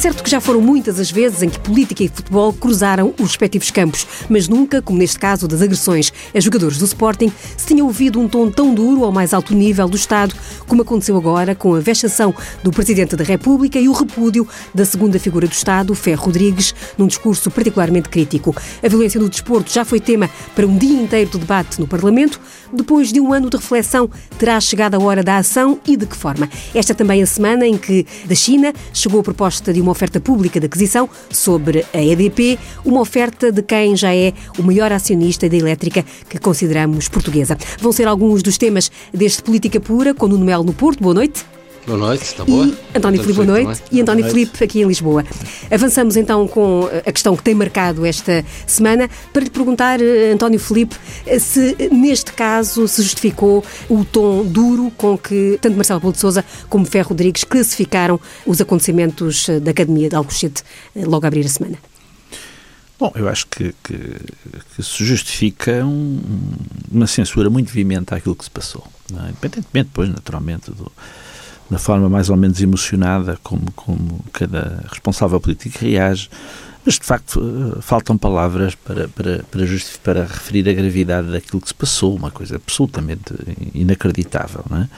certo que já foram muitas as vezes em que política e futebol cruzaram os respectivos campos, mas nunca, como neste caso das agressões a jogadores do Sporting, se tinha ouvido um tom tão duro ao mais alto nível do Estado, como aconteceu agora com a vexação do Presidente da República e o repúdio da segunda figura do Estado, Ferro Rodrigues, num discurso particularmente crítico. A violência no desporto já foi tema para um dia inteiro de debate no Parlamento. Depois de um ano de reflexão, terá chegado a hora da ação e de que forma? Esta também é a semana em que, da China, chegou a proposta de uma oferta pública de aquisição sobre a EDP, uma oferta de quem já é o maior acionista da elétrica que consideramos portuguesa. Vão ser alguns dos temas deste Política Pura, com Nuno Melo no Porto. Boa noite. Boa noite, está boa? E António Filipe, boa noite. E António Filipe aqui em Lisboa. Avançamos então com a questão que tem marcado esta semana para lhe perguntar, eh, António Filipe, eh, se neste caso se justificou o tom duro com que tanto Marcelo Paulo de Sousa como Ferro Rodrigues classificaram os acontecimentos eh, da Academia de Alcochete logo a abrir a semana. Bom, eu acho que, que, que se justifica um, uma censura muito veemente àquilo que se passou. É? Independentemente, depois, naturalmente, do, da forma mais ou menos emocionada como, como cada responsável político reage, mas de facto eh, faltam palavras para, para, para, para referir a gravidade daquilo que se passou, uma coisa absolutamente inacreditável. Não é?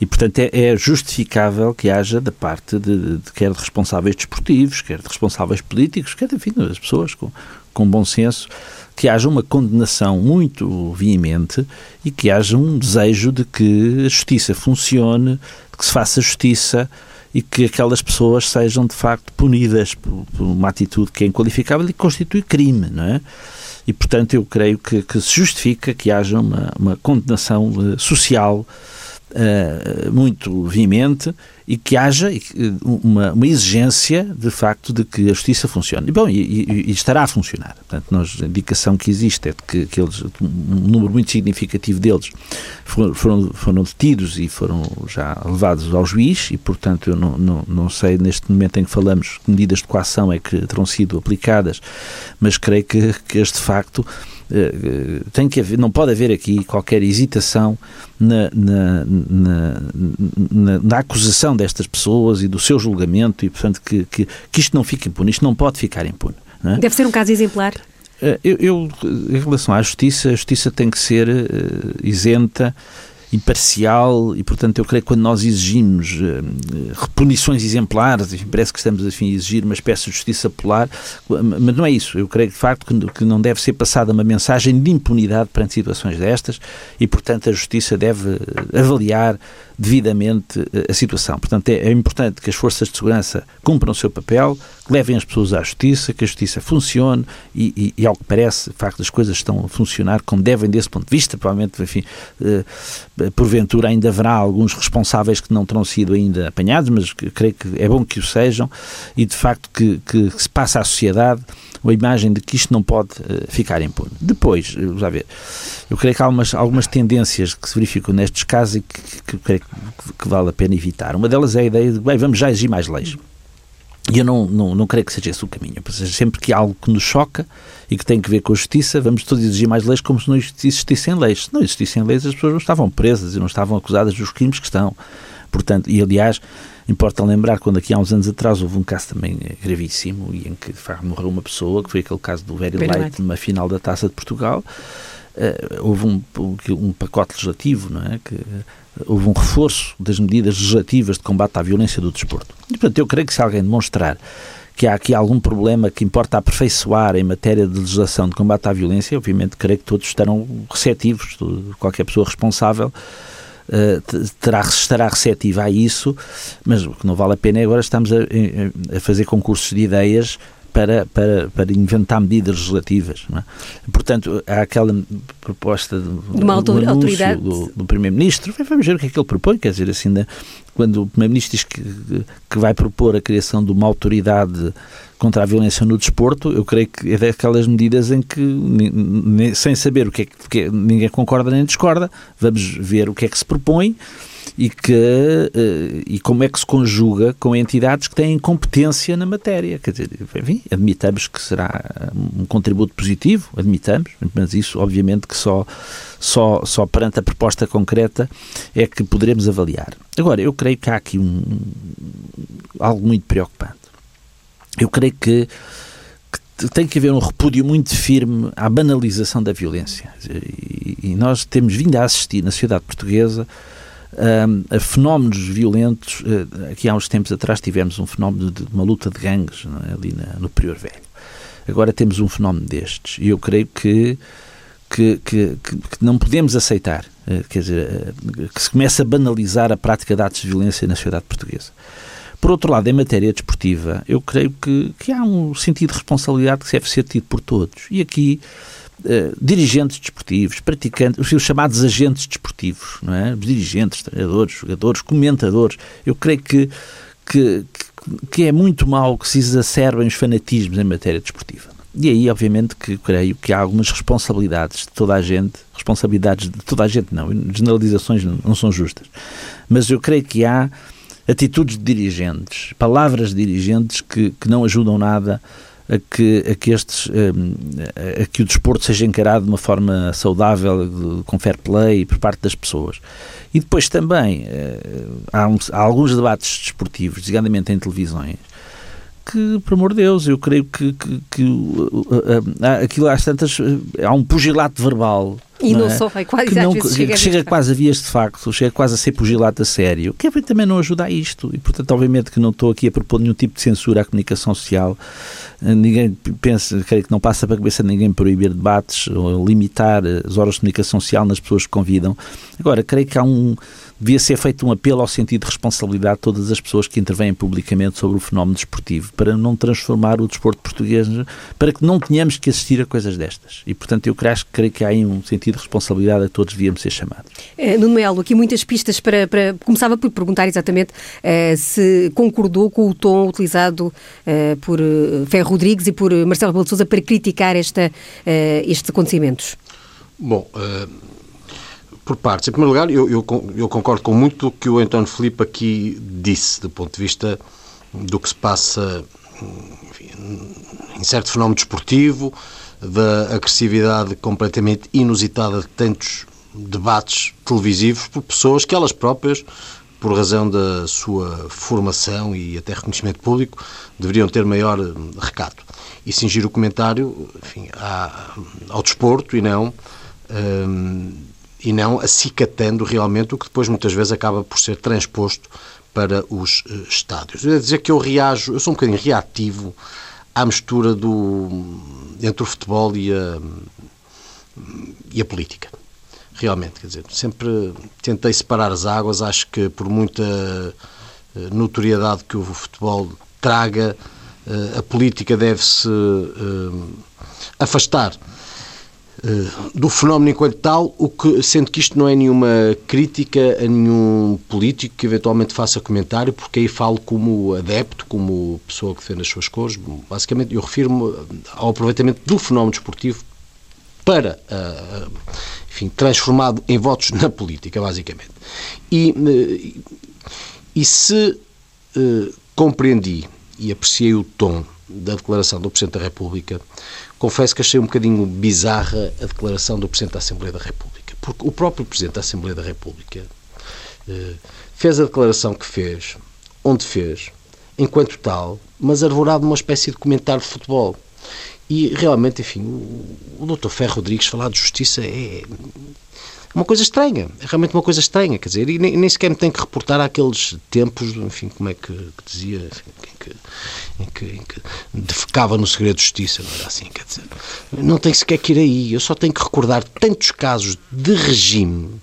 E portanto é, é justificável que haja da parte de, de, quer de responsáveis desportivos, quer de responsáveis políticos, quer enfim, das pessoas com, com bom senso, que haja uma condenação muito veemente e que haja um desejo de que a justiça funcione, de que se faça justiça e que aquelas pessoas sejam de facto punidas por, por uma atitude que é inqualificável e que constitui crime, não é? E, portanto, eu creio que, que se justifica que haja uma, uma condenação uh, social uh, muito veemente e que haja uma, uma, exigência, de facto, de que a justiça funcione. E, bom, e, e, e estará a funcionar. Portanto, nós, a indicação que existe é de que, que eles, um número muito significativo deles foram, foram, foram, detidos e foram já levados ao juiz e, portanto, eu não, não, não sei neste momento em que falamos que medidas de coação é que terão sido aplicadas, mas creio que, que este facto eh, tem que haver, não pode haver aqui qualquer hesitação na, na, na, na, na destas pessoas e do seu julgamento e, portanto, que, que, que isto não fique impune, isto não pode ficar impune. É? Deve ser um caso exemplar. Eh, eu, eu, em relação à justiça, a justiça tem que ser uh, isenta imparcial e, portanto, eu creio que quando nós exigimos uh, repunições exemplares, enfim, parece que estamos enfim, a exigir uma espécie de justiça polar, mas não é isso. Eu creio, de facto, que, que não deve ser passada uma mensagem de impunidade perante situações destas e, portanto, a justiça deve avaliar devidamente eh, a situação. Portanto, é, é, importante que as forças de segurança cumpram o seu papel, que levem as pessoas à justiça, que a justiça funcione e, e, e ao que parece, de facto, as coisas estão a funcionar como devem desse ponto de vista. Provavelmente, enfim, eh, porventura ainda haverá alguns responsáveis que não terão sido ainda apanhados, mas creio que é bom que o sejam e, de facto, que, que, se passa à sociedade a imagem de que isto não pode uh, ficar impune. Depois, vamos ver, eu creio que há algumas, algumas tendências que se verificam nestes casos e que, que, que, que vale a pena evitar. Uma delas é a ideia de, bem, vamos já exigir mais leis. E eu não, não, não creio que seja esse o caminho. Sempre que há algo que nos choca e que tem que ver com a justiça, vamos todos exigir mais leis como se não existissem leis. Se não existissem leis, as pessoas não estavam presas e não estavam acusadas dos crimes que estão. Portanto, e aliás, Importa lembrar quando aqui há uns anos atrás houve um caso também gravíssimo e em que de facto morreu uma pessoa, que foi aquele caso do Very Light, numa final da Taça de Portugal. Uh, houve um, um, pacote legislativo, não é? Que, houve um reforço das medidas legislativas de combate à violência do desporto. E, portanto, eu creio que se alguém demonstrar que há aqui algum problema que importa aperfeiçoar em matéria de legislação de combate à violência, obviamente creio que todos estarão receptivos, qualquer pessoa responsável eh, terá, estará receptiva a isso, mas o que não vale a pena é agora estamos a, a fazer concursos de ideias para, para, para inventar medidas legislativas. É? Portanto, há aquela proposta de, de uma autoridade do, do Primeiro-Ministro. Vamos ver o que é que ele propõe. Quer dizer, assim, quando o Primeiro-Ministro diz que, que vai propor a criação de uma autoridade contra a violência no desporto, eu creio que é daquelas medidas em que, sem saber o que é que ninguém concorda nem discorda, vamos ver o que é que se propõe e, que, uh, e como é que se conjuga com entidades que têm competência na matéria. Quer dizer, enfim, admitamos que será um contributo positivo, admitamos, mas isso obviamente que só, só, só perante a proposta concreta é que poderemos avaliar. Agora, eu creio que há aqui um, algo muito preocupante eu creio que, tem que haver um repúdio muito firme à banalização da violência. E nós temos vindo a assistir na sociedade portuguesa a fenómenos violentos. Eh, aqui há uns tempos atrás tivemos um fenómeno de uma luta de gangues é? ali na, no Prior Velho. Agora temos um fenómeno destes e eu creio que, que, que, que não podemos aceitar eh, quer dizer, eh, que se comece a banalizar a prática de atos de violência na sociedade portuguesa. Por outro lado, em matéria desportiva, eu creio que, que há um sentido de responsabilidade que deve ser tido por todos. E aqui, eh, dirigentes desportivos, praticantes, os chamados agentes desportivos, não é? Os dirigentes, treinadores, jogadores, comentadores, eu creio que, que, que é muito mau que se exacerbem os fanatismos em matéria desportiva. E aí, obviamente, que creio que há algumas responsabilidades de toda a gente, responsabilidades de toda a gente não, generalizações não são justas, mas eu creio que há atitudes de dirigentes, palavras de dirigentes que, que não ajudam nada a que, a que estes hum, a que o desporto seja encarado de uma forma saudável, com fair play por parte das pessoas. E depois também eh, há, há alguns debates desportivos, designadamente em televisões, que, por amor de Deus, eu creio que, que, que aquilo às tantas há um pugilato verbal. E não, não é? só, é quase que, não, chega, que chega quase a vias de facto, chega quase a ser pugilato a sério, que também não ajuda a isto. E, portanto, obviamente que não estou aqui a propor nenhum tipo de censura à comunicação social. Ninguém pensa, creio que não passa para a cabeça de ninguém proibir debates ou limitar as horas de comunicação social nas pessoas que convidam. Agora, creio que há um devia ser feito um apelo ao sentido de responsabilidade de todas as pessoas que intervêm publicamente sobre o fenómeno desportivo, para não transformar o desporto português, para que não tenhamos que assistir a coisas destas. E, portanto, eu creio, creio que há aí um sentido de responsabilidade a todos devíamos ser chamados. É, Nuno Melo, aqui muitas pistas para, para... Começava por perguntar exatamente uh, se concordou com o tom utilizado uh, por Ferro Rodrigues e por Marcelo Rebelo de Sousa para criticar esta, estes acontecimentos. Bom, por partes. Em primeiro lugar, eu, eu, eu concordo com muito do que o António Filipe aqui disse, do ponto de vista do que se passa enfim, em certo fenómeno desportivo, da agressividade completamente inusitada de tantos debates televisivos por pessoas que elas próprias, por razão da sua formação e até reconhecimento público, deveriam ter maior recato. E cingir o comentário enfim, ao desporto e não. Hum, e não acicatando realmente o que depois muitas vezes acaba por ser transposto para os uh, estádios. Eu ia dizer que eu reajo, eu sou um bocadinho reativo à mistura do, entre o futebol e a, e a política. Realmente, quer dizer, sempre tentei separar as águas, acho que por muita uh, notoriedade que o futebol traga, uh, a política deve-se afastar eh, do fenómeno enquanto tal, o que, sendo que isto não é nenhuma crítica a nenhum político que eventualmente faça comentário, porque aí falo como adepto, como pessoa que defende as suas cores. Basicamente, eu refiro-me ao aproveitamento do fenómeno desportivo para, uh, enfim, transformado em votos na política, basicamente. E, uh, e se compreendi e apreciei o tom da declaração do Presidente da República, confesso que achei um bocadinho bizarra a declaração do Presidente da Assembleia da República, porque o próprio Presidente da Assembleia da República eh, fez a declaração que fez, onde fez, enquanto tal, mas arvorado numa espécie de comentário de futebol. E realmente, enfim, o, o Dr. Ferro Rodrigues falar de justiça é, uma coisa estranha, é realmente uma coisa estranha, quer dizer, e nem, nem sequer me tem que reportar àqueles tempos, enfim, como é que, que dizia, enfim, em, que, em, que, em que defecava no segredo de justiça, não era assim, quer dizer, não tem sequer que ir aí, eu só tenho que recordar tantos casos de regime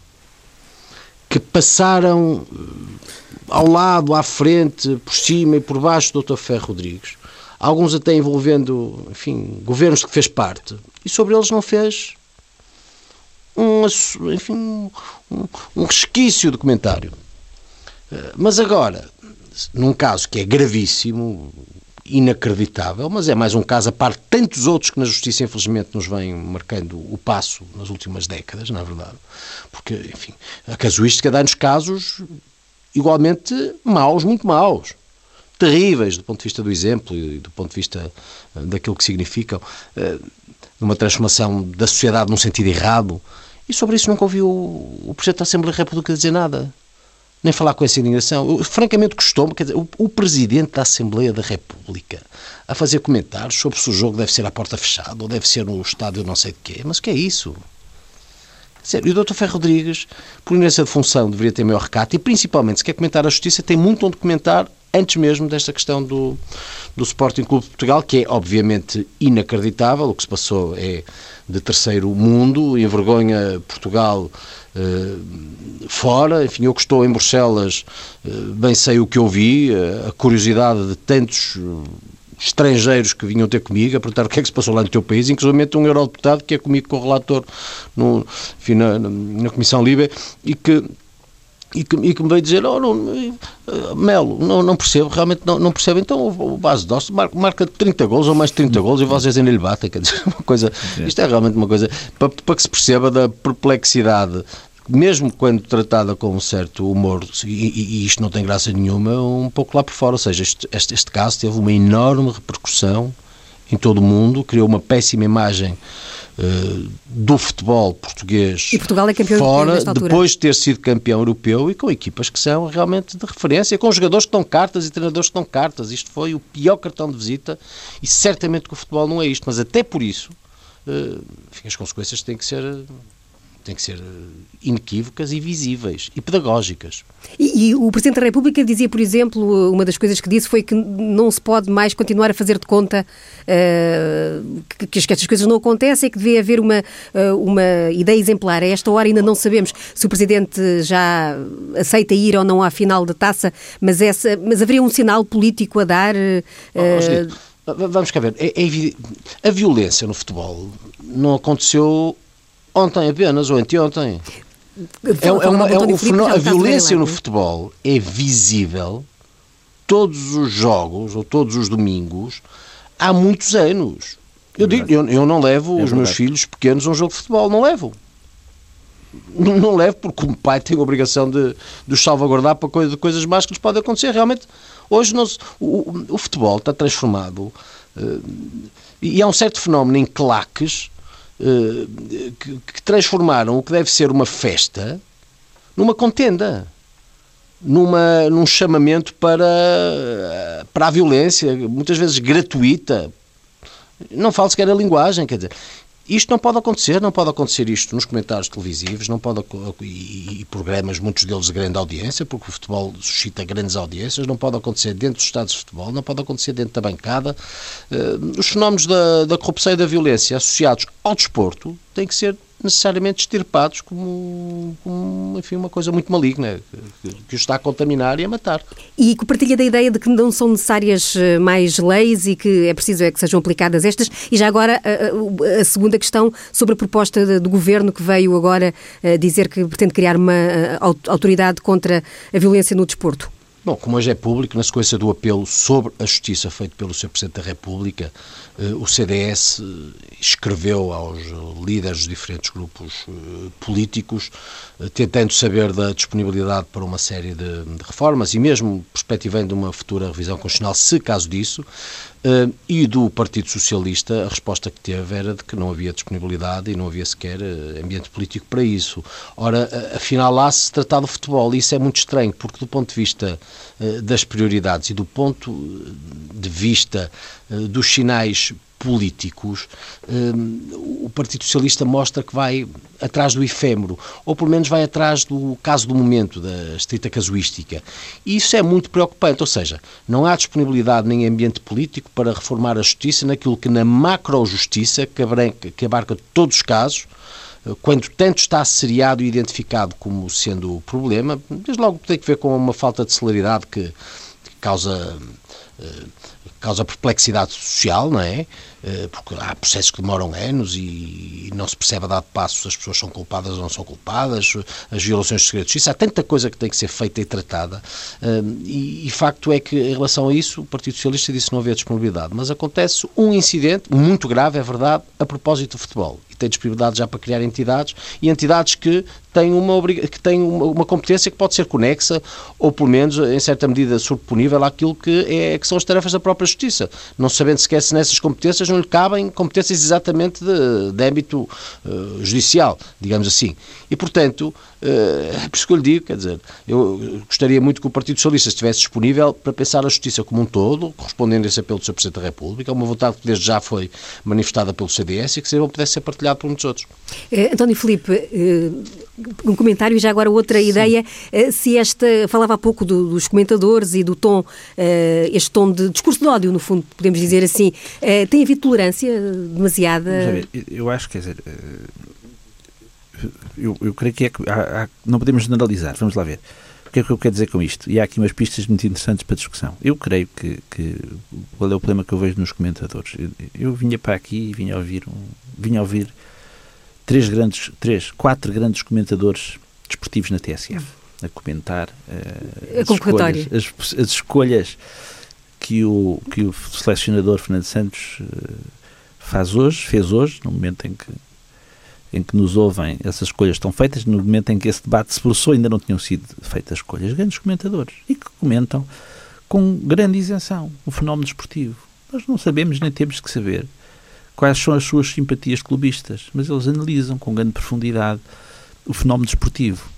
que passaram eh, ao lado, à frente, por cima e por baixo do Dr. Ferro Rodrigues, alguns até envolvendo, enfim, governos que fez parte, e sobre eles não fez um, enfim, um, um resquício de comentário. Eh, mas agora, num caso que é gravíssimo, inacreditável, mas é mais um caso a parte de tantos outros que na justiça, infelizmente, nos vêm marcando o passo nas últimas décadas, na é verdade. Porque, enfim, a casuística dá-nos casos igualmente maus, muito maus. Terríveis do ponto de vista do exemplo e do ponto de vista eh, daquilo que significam, eh, numa transformação da sociedade num sentido errado, e sobre isso nunca ouvi o, Presidente da Assembleia República dizer nada. nem falar com essa indignação. francamente, custou-me, quer dizer, o, o, Presidente da Assembleia da República a fazer comentários sobre se o jogo deve ser à porta fechada ou deve ser no estádio não sei de quê. Mas o que é isso? Sério, e o Dr. Ferro Rodrigues, por inerência de função, deveria ter maior recato e, principalmente, se quer comentar a justiça, tem muito onde comentar antes mesmo desta questão do, do Sporting Clube de Portugal, que é obviamente inacreditável. O que se passou é de terceiro mundo, envergonha Portugal eh, fora. Enfim, eu que estou em Bruxelas, eh, bem sei o que eu vi, eh, a curiosidade de tantos estrangeiros que vinham ter comigo a perguntar o que é que se passou lá no teu país, inclusive um eurodeputado que é comigo com o relator no, enfim, na, na Comissão Libre e que e que, e que, me veio dizer, oh, não, Melo, não, não percebo, realmente não, não percebo, então o, o base de marca, marca 30 gols ou mais de 30 gols e vocês ainda lhe batem, quer dizer, uma coisa, isto é realmente uma coisa, para, para que se perceba da perplexidade mesmo quando tratada com um certo humor, e, e, isto não tem graça nenhuma, um pouco lá por fora. Ou seja, este, este, este caso teve uma enorme repercussão em todo o mundo, criou uma péssima imagem uh, do futebol português e Portugal é campeão fora, europeu depois de ter sido campeão europeu e com equipas que são realmente de referência, com jogadores que dão cartas e treinadores que dão cartas. Isto foi o pior cartão de visita e certamente que o futebol não é isto, mas até por isso uh, enfim, as consequências têm que ser têm que ser eh, inequívocas e visíveis e pedagógicas. E, e, o Presidente da República dizia, por exemplo, uma das coisas que disse foi que não se pode mais continuar a fazer de conta uh, que, que estas coisas não acontecem e que devia haver uma, uh, uma ideia exemplar. A esta hora ainda não sabemos se o Presidente já aceita ir ou não à final da taça, mas, essa, mas haveria um sinal político a dar. Uh, Vamos cá ver. É, é a violência no futebol não aconteceu Ontem apenas, ou anteontem. É, é uma, é um, a violência no futebol é visível todos os jogos ou todos os domingos há muitos anos. Eu, digo, eu, eu não levo é os meus filhos pequenos a um jogo de futebol, não levo. Não, não levo porque o pai tem a obrigação de, de os salvaguardar para coisa, de coisas más que lhes podem acontecer. Realmente, hoje nós, o, o, futebol está transformado uh, e há um certo fenómeno em claques que, que transformaram o que deve ser uma festa numa contenda numa, num chamamento para, para a violência, muitas vezes gratuita. Não falo sequer a linguagem, quer dizer, isto não pode acontecer, não pode acontecer isto nos comentários televisivos, não pode e, programas, muitos deles de grande audiência, porque o futebol suscita grandes audiências, não pode acontecer dentro dos estados de futebol, não pode acontecer dentro da bancada. Uh, os fenómenos da, da corrupção e da violência associados ao desporto têm que ser necessariamente extirpados como, como enfim, uma coisa muito maligna, que, que os está a contaminar e a matar. E compartilha da ideia de que não são necessárias eh, mais leis e que é preciso é que sejam aplicadas estas. E já agora a, a segunda questão sobre a proposta do Governo que veio agora eh, dizer que pretende criar uma eh, autoridade contra a violência no desporto. Bom, como hoje é público, na sequência do apelo sobre a justiça feito pelo Sr. Presidente da República, eh, o CDS eh, escreveu aos líderes dos diferentes grupos eh, políticos, tentando saber da disponibilidade para uma série de, de reformas e mesmo perspectivando uma futura revisão constitucional, se caso disso, Uh, e do Partido Socialista, a resposta que teve era de que não havia disponibilidade e não havia sequer uh, ambiente político para isso. Ora, uh, afinal, lá se tratava de futebol e isso é muito estranho, porque do ponto de vista das prioridades e do ponto de vista dos sinais políticos, um, o Partido Socialista mostra que vai atrás do efêmero, ou pelo menos vai atrás do caso do momento, da estrita casuística. E isso é muito preocupante, ou seja, não há disponibilidade nem ambiente político para reformar a justiça naquilo que na macro-justiça, que abarca todos os casos, quando tanto está seriado e identificado como sendo o problema, desde logo tem que ver com uma falta de celeridade que, causa eh, causa perplexidade social, não é? Eh, porque há processos que demoram anos e não se percebe a dado passo se as pessoas são culpadas ou não são culpadas, as violações de segredo de justiça, há tanta coisa que tem que ser feita e tratada. Eh, e, e facto é que, em relação a isso, o Partido Socialista disse que não havia disponibilidade. Mas acontece um incidente muito grave, é verdade, a propósito do futebol tem disponibilidade já para criar entidades e entidades que têm uma, que têm uma, uma, competência que pode ser conexa ou, pelo menos, em certa medida, sobreponível àquilo que, é, que são as tarefas da própria Justiça. Não sabendo sequer se nessas competências não lhe cabem competências exatamente de, de âmbito uh, judicial, digamos assim. E, portanto, é por isso que eu lhe digo, quer dizer, eu gostaria muito que o Partido Socialista estivesse disponível para pensar a justiça como um todo, correspondendo a esse apelo do Sr. Presidente da República, é uma vontade que desde já foi manifestada pelo CDS e que se pudesse ser partilhado por muitos outros. António Filipe, um comentário e já agora outra Sim. ideia, se esta, falava há pouco do, dos comentadores e do tom, este tom de discurso de ódio, no fundo, podemos dizer assim, tem havido tolerância demasiada? Eu acho, quer dizer, eu, eu creio que é que há, há, não podemos generalizar. Vamos lá ver. O que é que eu quero dizer com isto? E há aqui umas pistas muito interessantes para discussão. Eu creio que, que qual é o problema que eu vejo nos comentadores? Eu, eu vinha para aqui e vinha ouvir um, vinha ouvir três grandes, três, quatro grandes comentadores desportivos na TSF a comentar uh, a as, escolhas, as, as, escolhas que o, que o selecionador Fernando Santos uh, faz hoje, fez hoje, no momento em que em que nos ouvem, essas escolhas estão feitas, no momento em que esse debate se processou, ainda não tinham sido feitas escolhas. Grandes comentadores. E que comentam com grande isenção o fenómeno desportivo. Nós não sabemos nem temos que saber quais são as suas simpatias clubistas, mas eles analisam com grande profundidade o fenómeno desportivo.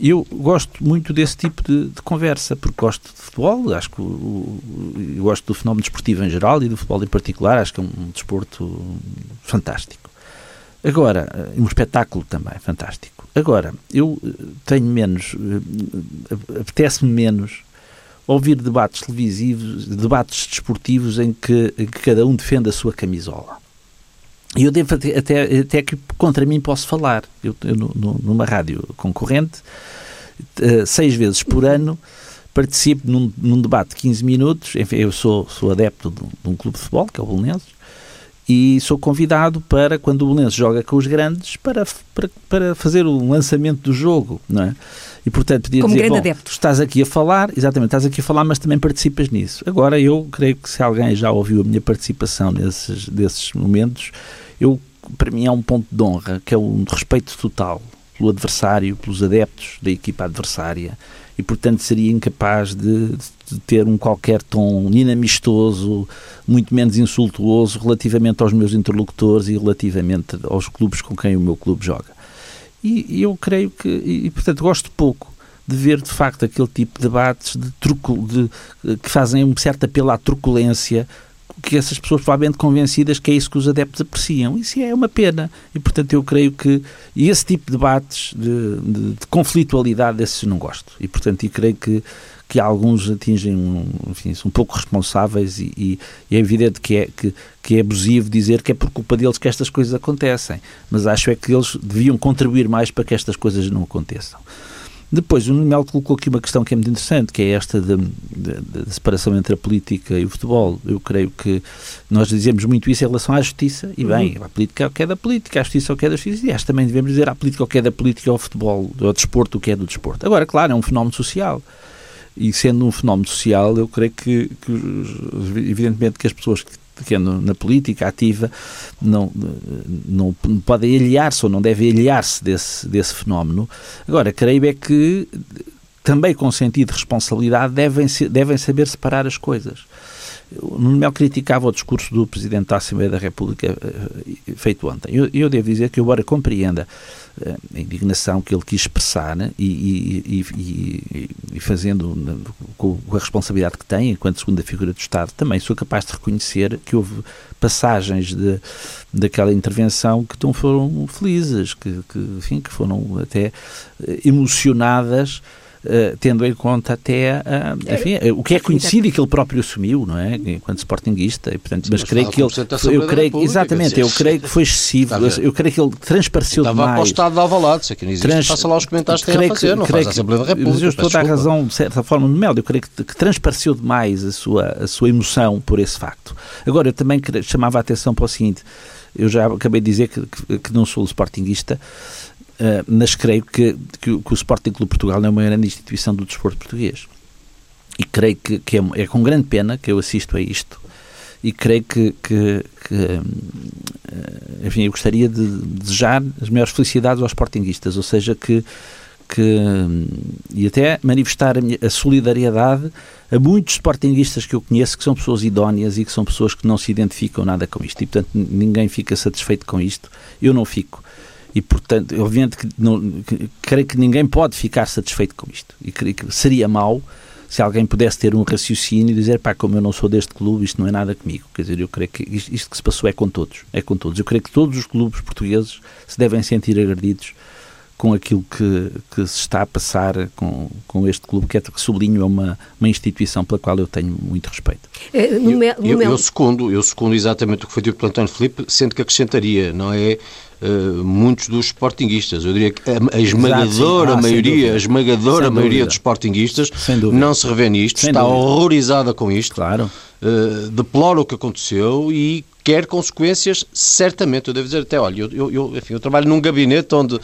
Eu gosto muito desse tipo de, de, conversa, porque gosto de futebol, acho que o, o, gosto do fenómeno desportivo em geral e do futebol em particular, acho que é um, um desporto fantástico. Agora, eh, um espetáculo também, fantástico. Agora, eu eh, tenho menos, eh, apetece-me menos ouvir debates televisivos, debates desportivos em que, em que, cada um defende a sua camisola. E eu devo até, até, que contra mim posso falar. Eu, eu numa rádio concorrente, seis vezes por ano, participo num, num, debate de 15 minutos. Enfim, eu sou, sou adepto de um, de um clube de futebol, que é o Belenenses, e sou convidado para, quando o Belenenses joga com os grandes, para, para, para fazer o lançamento do jogo, não é? E, portanto, podia Como dizer, bom, adepto. estás aqui a falar, exatamente, estás aqui a falar, mas também participas nisso. Agora, eu creio que se alguém já ouviu a minha participação nesses, desses momentos, eu, para mim é um ponto de honra, que é um respeito total pelo adversário, pelos adeptos da equipa adversária, e, portanto, seria incapaz de, de, ter um qualquer tom inamistoso, muito menos insultuoso relativamente aos meus interlocutores e relativamente aos clubes com quem o meu clube joga. E, e eu creio que, e, portanto, gosto pouco de ver de facto aquele tipo de debates de truco, de, que fazem um certo apelo à truculência que essas pessoas provavelmente convencidas que é isso que os adeptos apreciam. Isso é uma pena. E, portanto, eu creio que esse tipo de debates de, de, de conflitualidade, esses não gosto. E, portanto, e creio que, que alguns atingem, enfim, são um pouco responsáveis e, e, e, é evidente que é, que, que é abusivo dizer que é por culpa deles que estas coisas acontecem. Mas acho é que eles deviam contribuir mais para que estas coisas não aconteçam. Depois, o Nuno colocou aqui uma questão que é muito interessante, que é esta da separação entre a política e o futebol. Eu creio que nós dizemos muito isso em relação à justiça, e bem, uhum. a política é o que é da política, a justiça é o que é da justiça, e acho também devemos dizer a política é o que é da política, ao futebol, ao desporto o que é do desporto. Agora, claro, é um fenómeno social. E sendo um fenómeno social, eu creio que, que evidentemente, que as pessoas que que é na política ativa, não, não podem aliar-se ou não devem aliar-se desse, desse fenómeno. Agora, creio é que também com sentido de responsabilidade devem, devem saber separar as coisas. O Nuno Melo criticava o discurso do Presidente da Assembleia da República uh, feito ontem. Eu, eu, devo dizer que, embora compreenda uh, a indignação que ele quis expressar né, e, e, e, e, fazendo com a responsabilidade que tem enquanto segunda figura do Estado, também sou capaz de reconhecer que houve passagens de, daquela intervenção que não foram felizes, que, que, enfim, que foram até eh, emocionadas eh, tendo em conta até uh, enfim, o que é conhecido e que ele próprio assumiu, não é? Enquanto sportinguista, e, portanto, Sim, mas, mas creio que ele. Eu creio, exatamente, eu creio que foi excessivo, eu creio que ele transpareceu Estava demais. Estava apostado de Alvalade, se aqui não existe, Trans... faça lá os comentários que tem a fazer, não faz a Assembleia da República. Mas eu estou a dar razão, de certa forma, no Mel, eu creio que, que transpareceu demais a sua, a sua emoção por esse facto. Agora, eu também chamava a atenção para o seguinte, eu já acabei de dizer que, que, que não sou sportinguista, Uh, mas creio que, que, que, o Sporting Clube Portugal é uma grande instituição do desporto português. E creio que, que é, é, com grande pena que eu assisto a isto. E creio que, que, uh, enfim, eu gostaria de desejar as maiores felicidades aos sportinguistas, ou seja, que, que e até manifestar a, minha, a, solidariedade a muitos sportinguistas que eu conheço que são pessoas idóneas e que são pessoas que não se identificam nada com isto e portanto ninguém fica satisfeito com isto eu não fico e portanto obviamente que, não, que creio que ninguém pode ficar satisfeito com isto e creio que seria mau se alguém pudesse ter um raciocínio e dizer, pá, como eu não sou deste clube, isto não é nada comigo. Quer dizer, eu creio que isto, isto que se passou é com todos, é com todos. Eu creio que todos os clubes portugueses se devem sentir agredidos com aquilo que, que se está a passar com, com este clube, que, é, que sublinho é uma, uma instituição pela qual eu tenho muito respeito. É, no eu, eu, eu, segundo, eu segundo exatamente o que foi dito pelo António Filipe, sendo que acrescentaria, não é uh, muitos dos sportinguistas. Eu diria que a, a esmagadora ah, maioria, a esmagadora maioria dos sportinguistas não se revê nisto, sem está dúvida. horrorizada com isto, claro. Uh, deplora o que aconteceu e quer consequências, certamente. Eu devo dizer até, olha, eu, eu, enfim, eu trabalho num gabinete onde uh,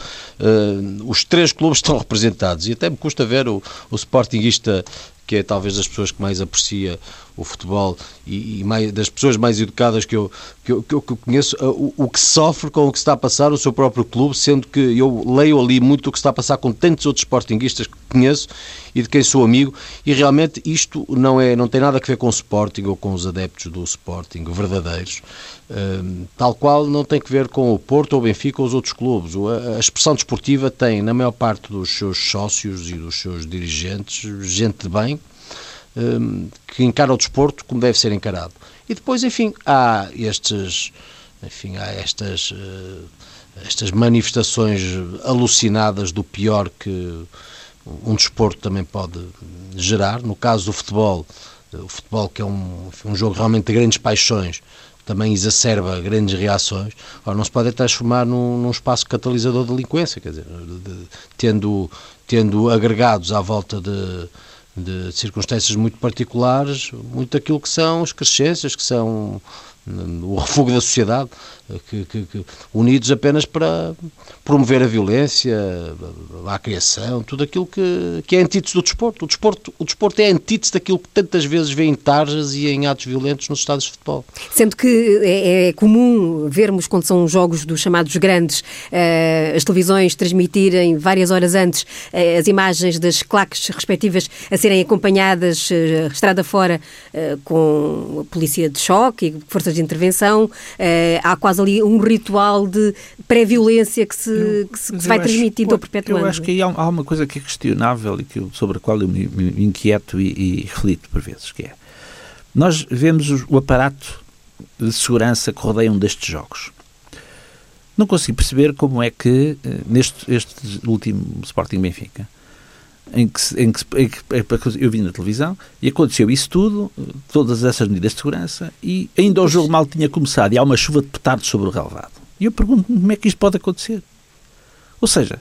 os três clubes estão representados e até me custa ver o, o Sportingista que é talvez das pessoas que mais aprecia o futebol e, e mais, das pessoas mais educadas que eu, que eu, que eu conheço, o, o, que sofre com o que está a passar o seu próprio clube, sendo que eu leio ali muito o que está a passar com tantos outros sportinguistas que conheço e de quem sou amigo, e realmente isto não, é, não tem nada a ver com o Sporting ou com os adeptos do Sporting verdadeiros, um, tal qual não tem que ver com o Porto ou o Benfica ou os outros clubes. A, a expressão desportiva tem, na maior parte dos seus sócios e dos seus dirigentes, gente de bem, que encara o desporto como deve ser encarado. E depois, enfim, há estes, enfim, há estas, uh, estas manifestações alucinadas do pior que um desporto também pode gerar. No caso do futebol, o futebol que é um, um jogo realmente de grandes paixões, também exacerba grandes reações, Ora, não se pode transformar num, num espaço catalisador de delinquência, quer dizer, de, de, tendo, tendo agregados à volta de, de circunstâncias muito particulares, muito aquilo que são as crescências, que são o refúgio da sociedade, que, que, que, unidos apenas para promover a violência, a, a criação, tudo aquilo que, que é antítese do desporto. O, desporto. o desporto é antítese daquilo que tantas vezes vê em tarjas e em atos violentos nos estádios de futebol. Sendo que é, é comum vermos, quando são jogos dos chamados grandes, uh, as televisões transmitirem várias horas antes uh, as imagens das claques respectivas a serem acompanhadas uh, estrada fora com a polícia de choque e forças de intervenção, eh, há quase ali um ritual de pré-violência que se, que se, que se vai transmitindo ou perpetuando. Eu acho que aí há, há, uma coisa que é questionável e que, sobre a qual eu me, me inquieto e, e reflito por vezes, que é nós vemos o aparato de segurança que rodeia um destes jogos. Não consigo perceber como é que, eh, neste este último Sporting Benfica, em que, em que, em que, eu vi na televisão e aconteceu isso tudo, todas essas medidas de segurança, e ainda o jogo mal tinha começado e há uma chuva de petardos sobre o relevado. E eu pergunto-me como é que isto pode acontecer. Ou seja,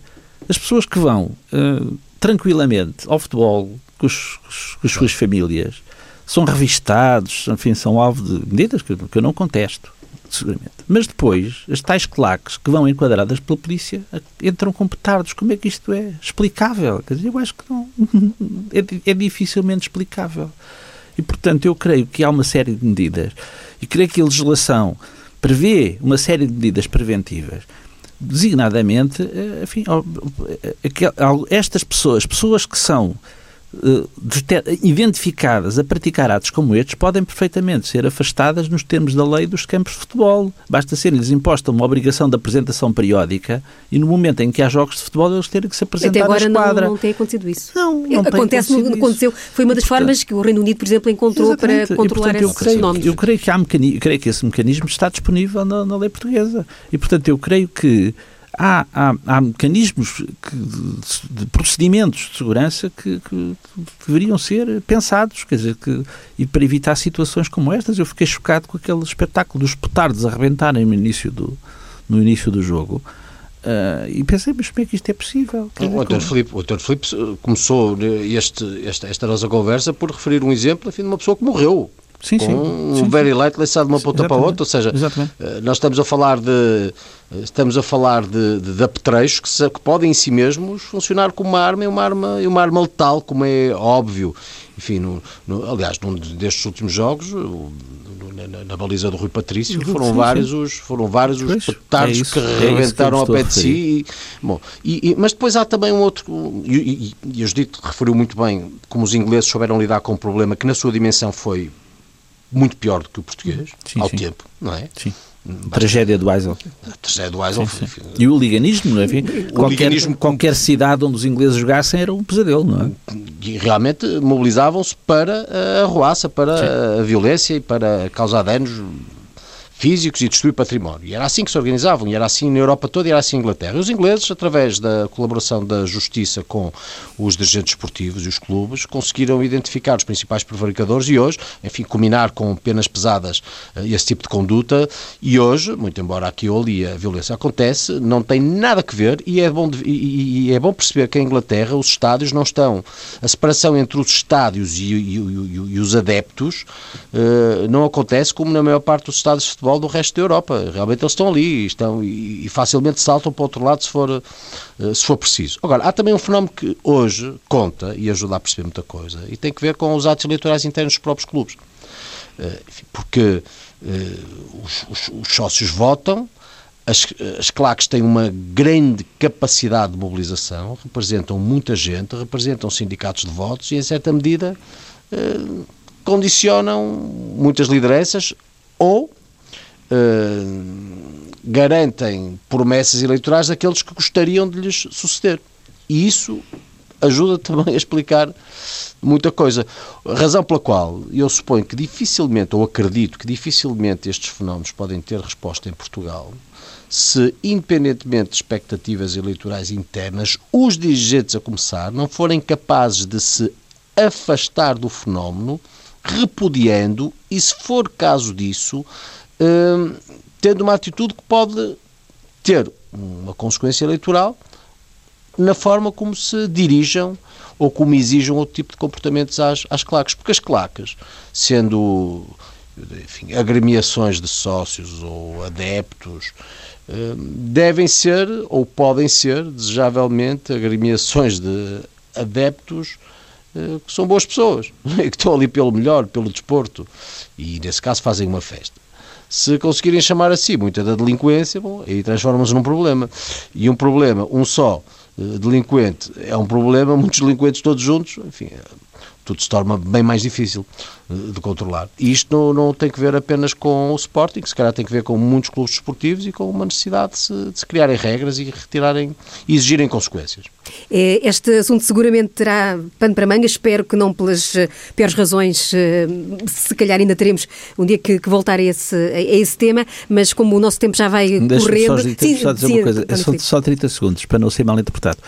as pessoas que vão uh, tranquilamente ao futebol com, os, com as suas famílias são revistados, enfim, são alvo de medidas que, que eu não contesto seguramente. Mas depois, as tais claques que vão enquadradas pela polícia entram com petardos. Como é que isto é explicável? Quer dizer, eu acho que não. É, é dificilmente explicável. E, portanto, eu creio que há uma série de medidas, e creio que a legislação prevê uma série de medidas preventivas, designadamente, eh, enfim, eh, estas pessoas, pessoas que são identificadas a praticar atos como estes podem perfeitamente ser afastadas nos termos da lei dos campos de futebol. Basta ser-lhes imposta uma obrigação de apresentação periódica e no momento em que há jogos de futebol eles terem que se apresentar Até agora na esquadra. Não, não tem acontecido isso. Não, não Acontece, tem no, aconteceu, foi uma das portanto, formas que o Reino Unido, por exemplo, encontrou exatamente. para controlar e, portanto, esses fenómenos. Eu creio que, há mecanismo, creio que esse mecanismo está disponível na, na lei portuguesa. E, portanto, eu creio que há, há, há mecanismos que, de, de, procedimentos de segurança que, que, deveriam ser pensados, quer dizer, que, e para evitar situações como estas. Eu fiquei chocado com aquele espetáculo dos petardos arrebentarem no início do, no início do jogo. Uh, e pensei, mas como é que isto é possível? o Dr. Filipe. Filipe começou este, esta, esta nossa conversa por referir um exemplo enfim, de uma pessoa que morreu. Sim, com sim. um sim, very light lançado de uma ponta para a outra, ou seja, Exatamente. Eh, nós estamos a falar de estamos a falar de, de, de apetrechos que, se, que, podem em si mesmos funcionar como uma arma e uma arma, e uma arma letal, como é óbvio. Enfim, no, no, aliás, num destes últimos jogos, na, na, baliza do Rui Patrício, foram, sim, vários sim. Os, foram vários pois, os petardos é que é rebentaram ao pé de si. E, bom, e, e, mas depois há também um outro, e, e, e o Judito referiu muito bem como os ingleses souberam lidar com um problema que na sua dimensão foi muito pior do que o português, sim, ao tempo, não é? Sim. Tragédia do Eisel. A tragédia do Eisel. Sim, sim. E o liganismo, não é? qualquer, qualquer cidade onde os ingleses jogassem era um pesadelo, não é? E realmente mobilizavam-se para a ruaça, para sim. a violência e para causar danos físicos e destruir património. E era assim que se organizavam, e era assim na Europa toda, e era assim na Inglaterra. E os ingleses, através da colaboração da justiça com os dirigentes esportivos e os clubes, conseguiram identificar os principais prevaricadores e hoje, enfim, combinar com penas pesadas uh, esse tipo de conduta. E hoje, muito embora aqui ou ali a violência acontece, não tem nada a ver e é bom, de, e, e é bom perceber que em Inglaterra os estádios não estão. A separação entre os estádios e, e, e os adeptos uh, não acontece como na maior parte dos estádios de futebol do resto da Europa. Realmente eles estão ali estão, e, e facilmente saltam para o outro lado se for, uh, se for preciso. Agora, há também um fenómeno que hoje conta e ajuda a perceber muita coisa e tem que ver com os atos eleitorais internos dos próprios clubes. Uh, porque uh, os, os, os, sócios votam, as, as claques têm uma grande capacidade de mobilização, representam muita gente, representam sindicatos de votos e, em certa medida, condicionam muitas lideranças ou garantem promessas eleitorais daqueles que gostariam de lhes suceder. E isso ajuda também a explicar muita coisa. Razão pela qual eu suponho que dificilmente, ou acredito que dificilmente estes fenómenos podem ter resposta em Portugal, se, independentemente de expectativas eleitorais internas, os dirigentes a começar não forem capazes de se afastar do fenómeno, repudiando e, se for caso disso, Hum, tendo uma atitude que pode ter uma consequência eleitoral na forma como se dirijam ou como exijam outro tipo de comportamentos às, às claques. Porque as claques, sendo enfim, agremiações de sócios ou adeptos, hum, devem ser ou podem ser, desejavelmente, agremiações de adeptos hum, que são boas pessoas, que estão ali pelo melhor, pelo desporto, e nesse caso fazem uma festa. Se conseguirem chamar a si muita da delinquência, bom, aí transformam-se num problema. E um problema, um só eh, delinquente, é um problema, muitos delinquentes todos juntos, enfim, tudo se torna bem mais difícil eh, de controlar. E isto não, não tem que ver apenas com o Sporting, se calhar tem que ver com muitos clubes desportivos e com uma necessidade de se, de se criarem regras e retirarem e exigirem consequências. É, este assunto seguramente terá pano para manga, espero que não pelas eh, piores razões, eh, se calhar ainda teremos um dia que, que voltar a esse, a esse tema, mas como o nosso tempo já vai correndo... Só, sim, só dizer sim, uma coisa, é só, só 30 segundos, para não ser mal interpretado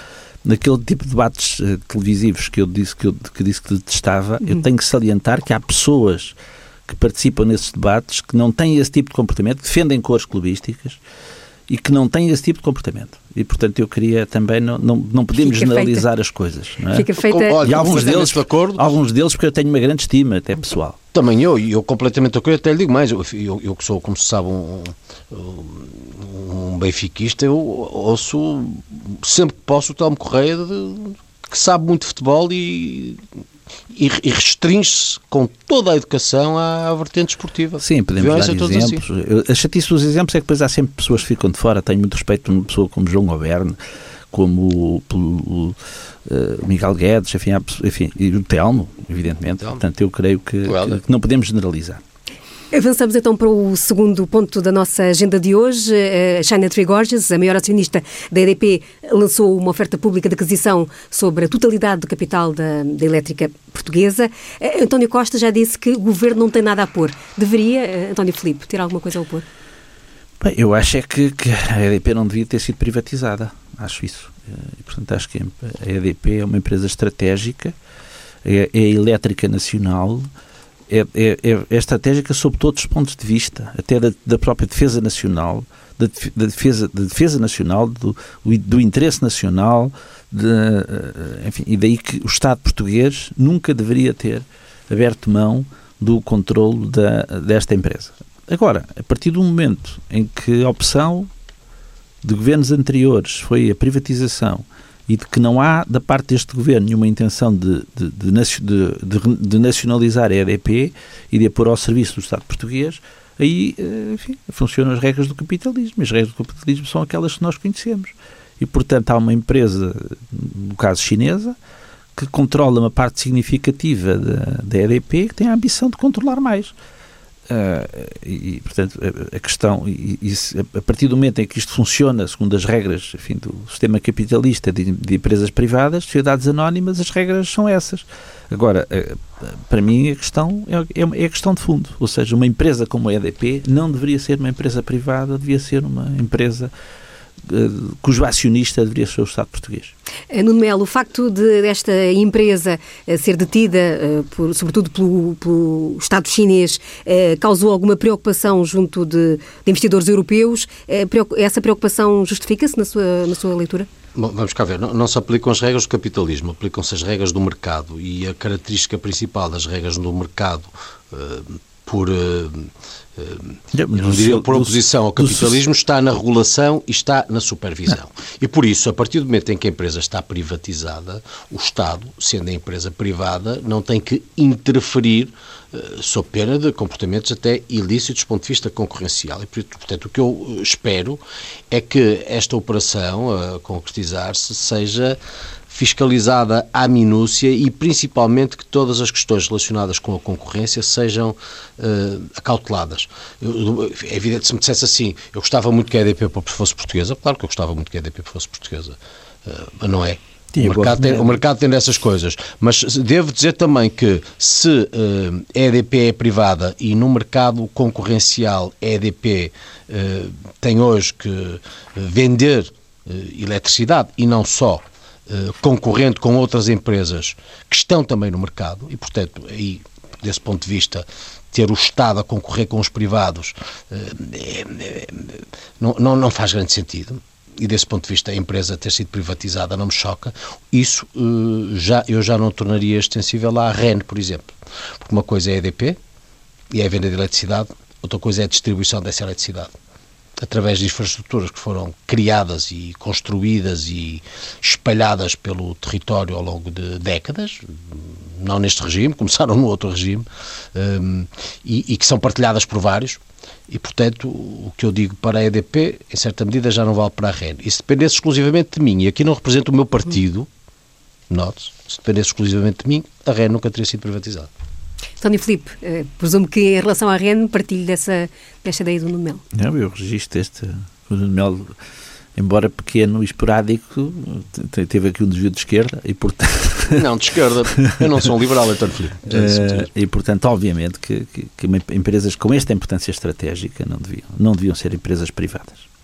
naquele tipo de debates uh, televisivos que eu disse que, eu, que disse que detestava, uhum. eu tenho que salientar que há pessoas que participam nesses debates que não têm esse tipo de comportamento, que defendem cores clubísticas e que não têm esse tipo de comportamento. E, portanto, eu queria também, não, não, não podemos Fica generalizar feita. as coisas. Não é? Fica feita... Olha, e alguns deles, de acordo. alguns deles, porque eu tenho uma grande estima, até pessoal. Também eu, e eu completamente de acordo, até lhe digo mais, eu, eu, eu que sou, como se sabe, um, um benfiquista, eu ouço sempre que posso o Telmo Correia, de, que sabe muito de futebol e e, restringe-se com toda a educação à, à vertente esportiva. Sim, podemos Violência dar exemplos. Assim. Eu, a chatice dos exemplos é que depois há sempre pessoas que ficam de fora. Tenho muito respeito por uma pessoa como João Goberne, como o, o, uh, Miguel Guedes, enfim, enfim, e o Telmo, evidentemente. Telmo. Portanto, eu creio que, que, que não podemos generalizar. Avançamos então para o segundo ponto da nossa agenda de hoje. A China Tree Gorges, a maior acionista da EDP, lançou uma oferta pública de aquisição sobre a totalidade do capital da, da elétrica portuguesa. Eh, António Costa já disse que o governo não tem nada a pôr. Deveria, eh, António Filipe, ter alguma coisa a opor? Bem, eu acho é que, que, a EDP não devia ter sido privatizada. Acho isso. Eh, e, portanto, acho que a EDP é uma empresa estratégica, é, é elétrica nacional é, é, é, é estratégica sob todos os pontos de vista, até da, da própria defesa nacional, da, da, defesa, da defesa nacional, do, do interesse nacional, de, eh, enfim, e daí que o Estado português nunca deveria ter aberto mão do controle da, desta empresa. Agora, a partir do momento em que a opção de governos anteriores foi a privatização e de que não há da parte deste governo nenhuma intenção de, de, de, de nacionalizar a EDP e de a pôr ao serviço do Estado português, aí eh, enfim, funcionam as regras do capitalismo. As regras do capitalismo são aquelas que nós conhecemos. E, portanto, há uma empresa, no caso chinesa, que controla uma parte significativa da, da EDP que tem a ambição de controlar mais. Uh, e, portanto, a, a questão, e, e, a partir do momento em que isto funciona segundo as regras enfim, do sistema capitalista de, de, empresas privadas, sociedades anónimas, as regras são essas. Agora, para mim, a questão é, é, é, a questão de fundo. Ou seja, uma empresa como a EDP não deveria ser uma empresa privada, devia ser uma empresa uh, cujo acionista deveria ser o Estado português. Eh, Nuno Melo, o facto de desta empresa eh, ser detida, eh, por, sobretudo pelo, pelo, Estado chinês, causou alguma preocupação junto de, de investidores europeus. Essa preocupação justifica-se na sua, na sua leitura? Bom, vamos cá ver, não, não, se aplicam as regras do capitalismo, aplicam-se as regras do mercado e a característica principal das regras do mercado por, não diria por oposição ao capitalismo, está na regulação e está na supervisão. E por isso, a partir do momento em que a empresa está privatizada, o Estado, sendo a empresa privada, não tem que interferir uh, sob pena de comportamentos até ilícitos do ponto de vista concorrencial. E, portanto, o que eu espero é que esta operação, a concretizar-se, seja fiscalizada à minúcia e principalmente que todas as questões relacionadas com a concorrência sejam uh, acauteladas. Eu, é evidente, se me dissesse assim, eu gostava muito que a EDP fosse portuguesa, claro que eu gostava muito que a EDP fosse portuguesa, uh, mas não é. O mercado, tem, o mercado tem dessas coisas. Mas devo dizer também que se uh, a EDP é privada e no mercado concorrencial a EDP uh, tem hoje que vender uh, eletricidade e não só concorrente com outras empresas que estão também no mercado e, portanto, aí, desse ponto de vista, ter o Estado a concorrer com os privados eh, é, é, não, não, não faz grande sentido. E desse ponto de vista a empresa ter sido privatizada não me choca, isso eh, já, eu já não tornaria extensível à REN, por exemplo. Porque uma coisa é a EDP e é a venda de eletricidade, outra coisa é a distribuição dessa eletricidade através de infraestruturas que foram criadas e construídas e espalhadas pelo território ao longo de décadas, não neste regime, começaram no outro regime, um, e, e, que são partilhadas por vários, e portanto o que eu digo para a EDP, em certa medida, já não vale para a REN. E se dependesse exclusivamente de mim, e aqui não represento o meu partido, note se dependesse exclusivamente de mim, a REN nunca teria sido privatizada. António Filipe, eh, presumo que em relação à REN partilho dessa, desta ideia do Nuno Melo. Não, eu registro este. O Nuno Melo, embora pequeno e esporádico, teve aqui um desvio de esquerda e, portanto. Não, de esquerda. Eu não sou um liberal, António Filipe. Uh, e, portanto, obviamente que, que, que empresas com esta importância estratégica não deviam, não deviam ser empresas privadas.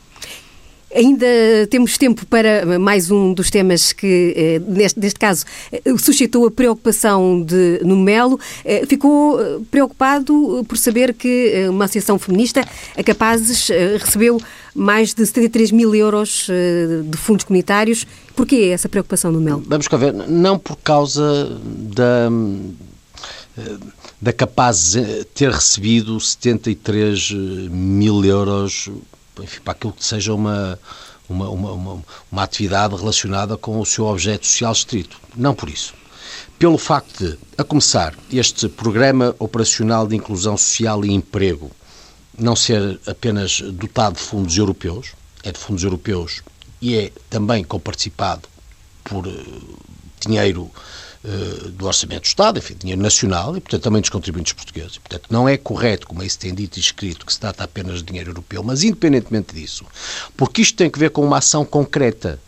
Ainda temos tempo para mais um dos temas que, eh, neste, neste caso, eh, suscitou a preocupação de Nuno Melo. Eh, ficou preocupado por saber que uma associação feminista, a Capazes, recebeu mais de 73 mil euros de fundos comunitários. Porquê essa preocupação, Nuno Melo? Vamos cá ver. Não por causa da da Capazes ter recebido 73 mil euros enfim, para aquilo que seja uma, uma, uma, uma, atividade relacionada com o seu objeto social estrito. Não por isso. Pelo facto de, a começar, este Programa Operacional de Inclusão Social e Emprego não ser apenas dotado de fundos europeus, é de fundos europeus e é também comparticipado por uh, dinheiro uh, do Orçamento do Estado, enfim, dinheiro nacional e, portanto, também dos contribuintes portugueses. Portanto, não é correto, como é isso tem dito e escrito, que se trata apenas de dinheiro europeu, mas independentemente disso, porque isto tem que ver com uma ação concreta.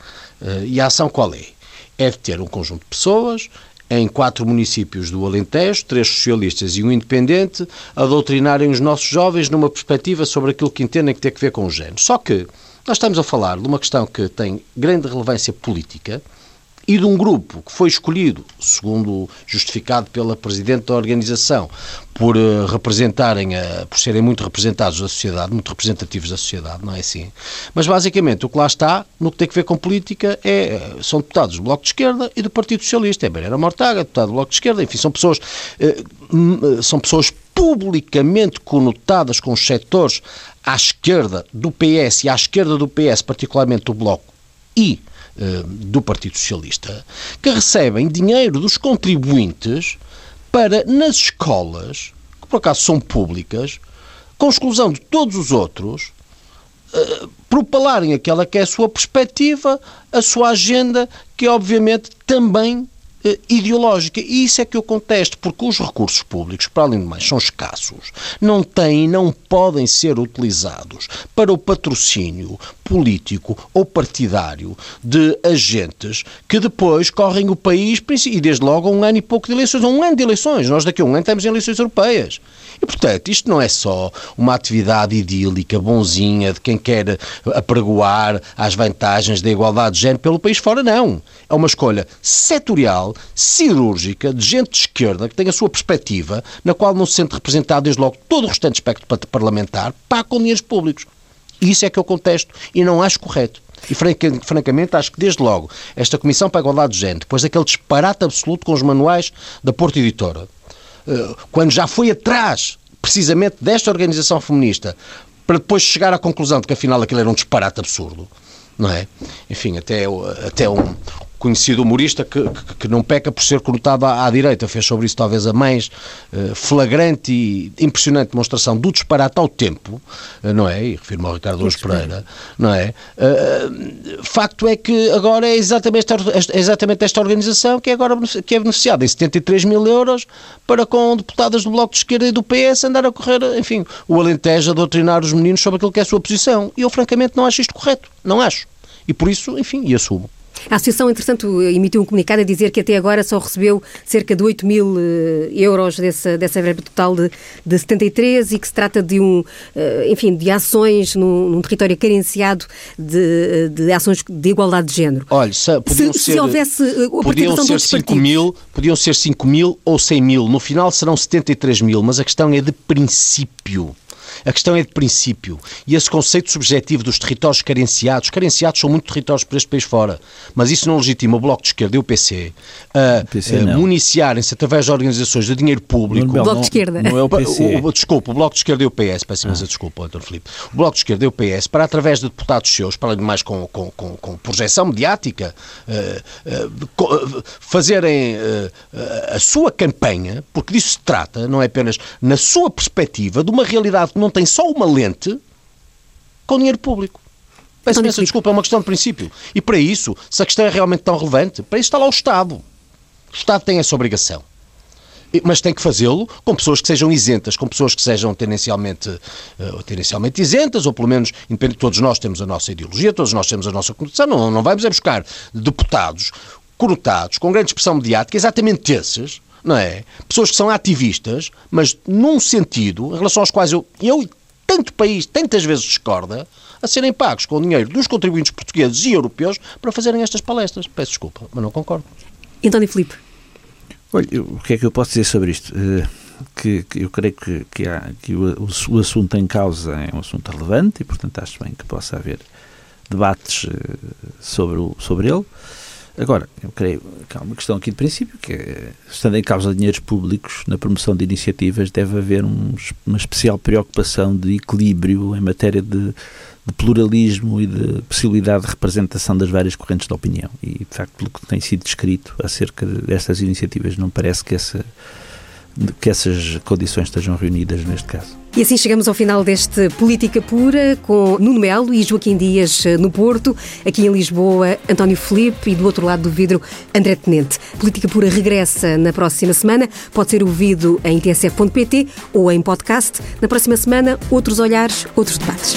Uh, e a ação qual é? É de ter um conjunto de pessoas em quatro municípios do Alentejo, três socialistas e um independente, a doutrinarem os nossos jovens numa perspectiva sobre aquilo que entendem que tem que ver com o género. Só que nós estamos a falar de uma questão que tem grande relevância política, e de um grupo que foi escolhido, segundo justificado pela Presidente da organização, por uh, representarem, a, por serem muito representados da sociedade, muito representativos da sociedade, não é assim? Mas basicamente o que lá está, no que tem que ver com política, é, são deputados do Bloco de Esquerda e do Partido Socialista. É Bereira Mortaga, deputado do Bloco de Esquerda, enfim, são pessoas, uh, são pessoas publicamente conotadas com os setores à esquerda do PS e à esquerda do PS, particularmente do Bloco e do Partido Socialista, que recebem dinheiro dos contribuintes para, nas escolas, que por acaso são públicas, com exclusão de todos os outros, uh, propalarem aquela que é a sua perspectiva, a sua agenda, que obviamente também eh, ideológica. E isso é que eu contesto, porque os recursos públicos, para além de mais, são escassos, não têm e não podem ser utilizados para o patrocínio político ou partidário de agentes que depois correm o país, e desde logo um ano e pouco de eleições, um ano de eleições. Nós daqui a um ano temos eleições europeias. E, portanto, isto não é só uma atividade idílica, bonzinha, de quem quer apregoar as vantagens da igualdade de género pelo país fora, não. É uma escolha setorial, cirúrgica, de gente de esquerda, que tem a sua perspectiva, na qual não se sente representado, desde logo, todo o restante espectro parlamentar, para com dinheiros públicos. Isso é que eu contesto e não acho correto. E francamente acho que desde logo esta Comissão para a Igualdade de Género, depois daquele disparate absoluto com os manuais da Porta Editora, eh, quando já foi atrás, precisamente, desta organização feminista, para depois chegar à conclusão de que afinal aquilo era um disparate absurdo, não é? Enfim, até, até um, conhecido humorista que, que, que, não peca por ser conotado à, à, direita. Fez sobre isso talvez a mais uh, flagrante e impressionante demonstração do disparate ao tempo, uh, não é? E refiro-me ao Ricardo Luz Pereira, não é? Uh, facto é que agora é exatamente esta, é exatamente esta organização que é agora que é beneficiada em 73 mil euros para com deputadas do Bloco de Esquerda e do PS andar a correr, enfim, o Alentejo a doutrinar os meninos sobre aquilo que é a sua posição. E eu francamente não acho isto correto. Não acho. E por isso, enfim, e assumo. A Associação, entretanto, emitiu um comunicado a dizer que até agora só recebeu cerca de 8 mil eh, euros dessa, dessa verba total de, de 73 e que se trata de um, eh, enfim, de ações num, num território carenciado de, de, ações de igualdade de género. Olha, se, se, ser, se houvesse podiam ser 5 mil, podiam ser 5 mil ou 100 mil. No final serão 73 mil, mas a questão é de princípio. A questão é de princípio. E esse conceito subjetivo dos territórios carenciados, carenciados são muito territórios por este país fora, mas isso não legitima o Bloco de Esquerda e o PC a, municiarem-se através de organizações de dinheiro público. Não, o Bloco de Esquerda. Não é o PC. O, o, desculpa, o Bloco de Esquerda e o PS, peço imensa ah. desculpa, António Filipe. O Bloco de Esquerda e o PS, para através de deputados seus, para além de mais com, com, com, com projeção mediática, uh, uh, fazerem uh, a sua campanha, porque disso se trata, não é apenas na sua perspectiva, de uma realidade que não tem só uma lente com dinheiro público. Peço imensa desculpa, é uma questão de princípio. E para isso, se a questão é realmente tão relevante, para isso está lá o Estado. O Estado tem essa obrigação. Mas tem que fazê-lo com pessoas que sejam isentas, com pessoas que sejam tendencialmente, uh, tendencialmente isentas, ou pelo menos, todos nós temos a nossa ideologia, todos nós temos a nossa condição. Não, não vamos é buscar deputados conotados, com grande expressão mediática, exatamente esses, não é? Pessoas que são ativistas, mas num sentido, em relação aos quais eu, eu tanto país tantas vezes discorda, a serem pagos com o dinheiro dos contribuintes portugueses e europeus para fazerem estas palestras. Peço desculpa, mas não concordo. António Filipe. Olha, o que é que eu posso dizer sobre isto? Uh, que, que, eu creio que, que, há, que o, o, o, assunto em causa é um assunto relevante e, portanto, acho bem que possa haver debates uh, sobre, o, sobre ele. Agora, eu creio que há uma questão aqui de princípio, que é, estando em causa dinheiros públicos na promoção de iniciativas, deve haver um, uma especial preocupação de equilíbrio em matéria de, de, pluralismo e de possibilidade de representação das várias correntes de opinião. E, de facto, pelo que tem sido descrito acerca destas iniciativas, não parece que essa que essas condições estejam reunidas neste caso. E assim chegamos ao final deste Política Pura com Nuno Melo e Joaquim Dias eh, no Porto, aqui em Lisboa, António Felipe e do outro lado do vidro, André Tenente. Política Pura regressa na próxima semana, pode ser ouvido em tsf.pt ou em podcast. Na próxima semana, outros olhares, outros debates.